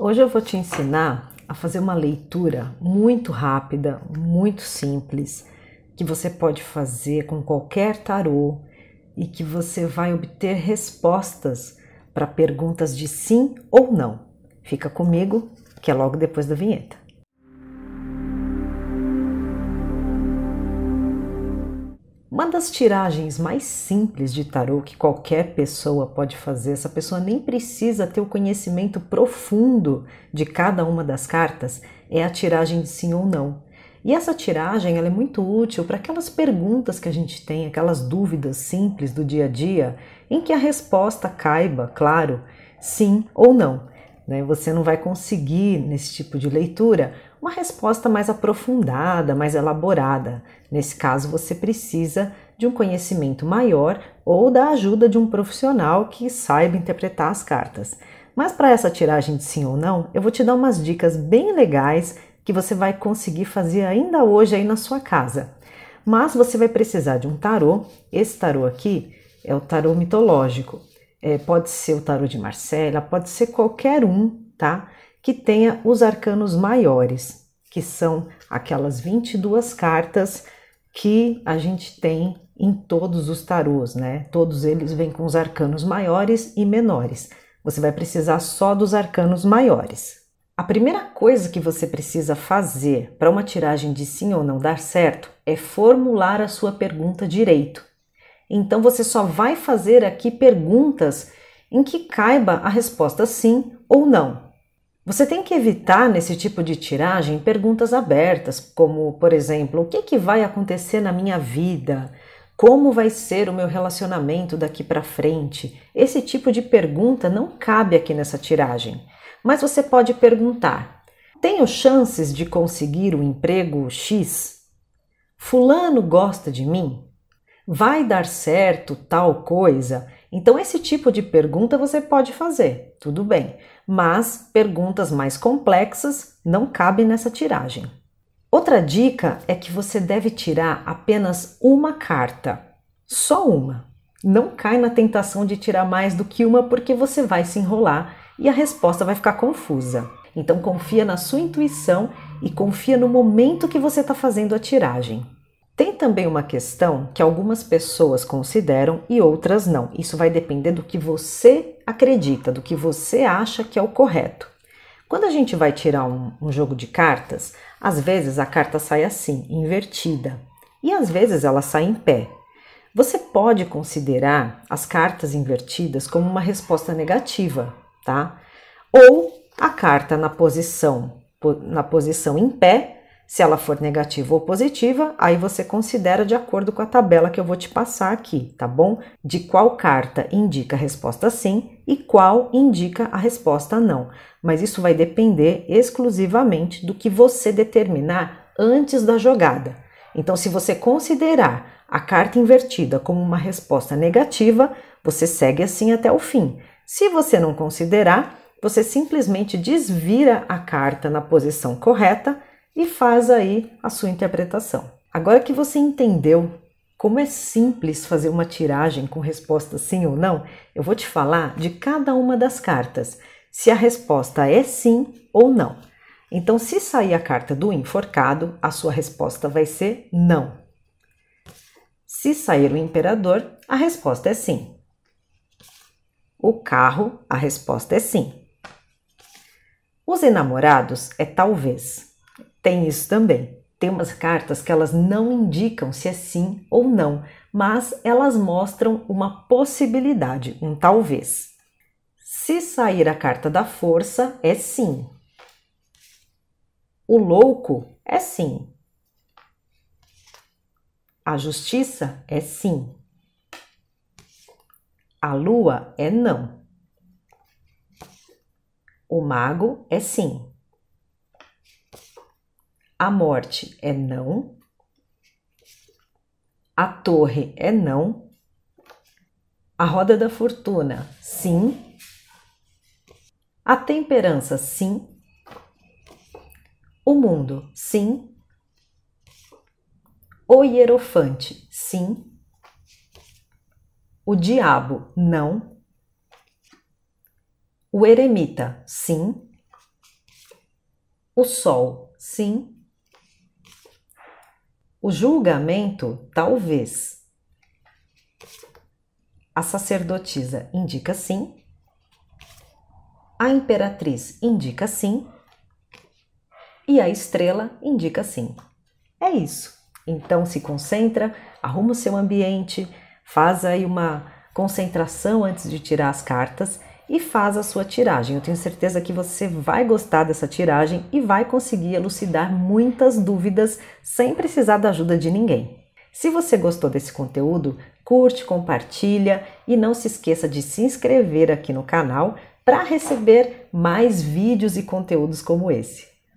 Hoje eu vou te ensinar a fazer uma leitura muito rápida, muito simples, que você pode fazer com qualquer tarô e que você vai obter respostas para perguntas de sim ou não. Fica comigo, que é logo depois da vinheta. Uma das tiragens mais simples de tarô que qualquer pessoa pode fazer, essa pessoa nem precisa ter o conhecimento profundo de cada uma das cartas, é a tiragem de sim ou não. E essa tiragem ela é muito útil para aquelas perguntas que a gente tem, aquelas dúvidas simples do dia a dia, em que a resposta caiba, claro, sim ou não. Né? Você não vai conseguir, nesse tipo de leitura, uma resposta mais aprofundada, mais elaborada. Nesse caso, você precisa de um conhecimento maior ou da ajuda de um profissional que saiba interpretar as cartas. Mas para essa tiragem de sim ou não, eu vou te dar umas dicas bem legais que você vai conseguir fazer ainda hoje aí na sua casa. Mas você vai precisar de um tarô. Esse tarô aqui é o tarô mitológico. É, pode ser o tarô de Marcela, pode ser qualquer um, tá? Que tenha os arcanos maiores, que são aquelas 22 cartas que a gente tem em todos os tarôs, né? Todos eles vêm com os arcanos maiores e menores. Você vai precisar só dos arcanos maiores. A primeira coisa que você precisa fazer para uma tiragem de sim ou não dar certo é formular a sua pergunta direito. Então você só vai fazer aqui perguntas em que caiba a resposta sim ou não. Você tem que evitar nesse tipo de tiragem perguntas abertas, como, por exemplo, o que, que vai acontecer na minha vida? Como vai ser o meu relacionamento daqui para frente? Esse tipo de pergunta não cabe aqui nessa tiragem. Mas você pode perguntar: tenho chances de conseguir o um emprego X? Fulano gosta de mim? Vai dar certo tal coisa? Então, esse tipo de pergunta você pode fazer, tudo bem, mas perguntas mais complexas não cabem nessa tiragem. Outra dica é que você deve tirar apenas uma carta, só uma. Não cai na tentação de tirar mais do que uma porque você vai se enrolar e a resposta vai ficar confusa. Então confia na sua intuição e confia no momento que você está fazendo a tiragem. Tem também uma questão que algumas pessoas consideram e outras não. Isso vai depender do que você acredita, do que você acha que é o correto. Quando a gente vai tirar um, um jogo de cartas, às vezes a carta sai assim, invertida, e às vezes ela sai em pé. Você pode considerar as cartas invertidas como uma resposta negativa, tá? Ou a carta na posição na posição em pé se ela for negativa ou positiva, aí você considera de acordo com a tabela que eu vou te passar aqui, tá bom? De qual carta indica a resposta sim e qual indica a resposta não. Mas isso vai depender exclusivamente do que você determinar antes da jogada. Então, se você considerar a carta invertida como uma resposta negativa, você segue assim até o fim. Se você não considerar, você simplesmente desvira a carta na posição correta e faz aí a sua interpretação. Agora que você entendeu como é simples fazer uma tiragem com resposta sim ou não, eu vou te falar de cada uma das cartas, se a resposta é sim ou não. Então, se sair a carta do enforcado, a sua resposta vai ser não. Se sair o imperador, a resposta é sim. O carro, a resposta é sim. Os enamorados é talvez tem isso também. Tem umas cartas que elas não indicam se é sim ou não, mas elas mostram uma possibilidade, um talvez. Se sair a carta da força, é sim. O louco é sim. A justiça é sim. A lua é não. O mago é sim. A morte é não. A torre é não. A roda da fortuna, sim. A temperança, sim. O mundo, sim. O hierofante, sim. O diabo, não. O eremita, sim. O Sol, sim. O julgamento, talvez. A sacerdotisa indica sim. A imperatriz indica sim. E a estrela indica sim. É isso. Então se concentra, arruma o seu ambiente, faz aí uma concentração antes de tirar as cartas e faz a sua tiragem. Eu tenho certeza que você vai gostar dessa tiragem e vai conseguir elucidar muitas dúvidas sem precisar da ajuda de ninguém. Se você gostou desse conteúdo, curte, compartilha e não se esqueça de se inscrever aqui no canal para receber mais vídeos e conteúdos como esse.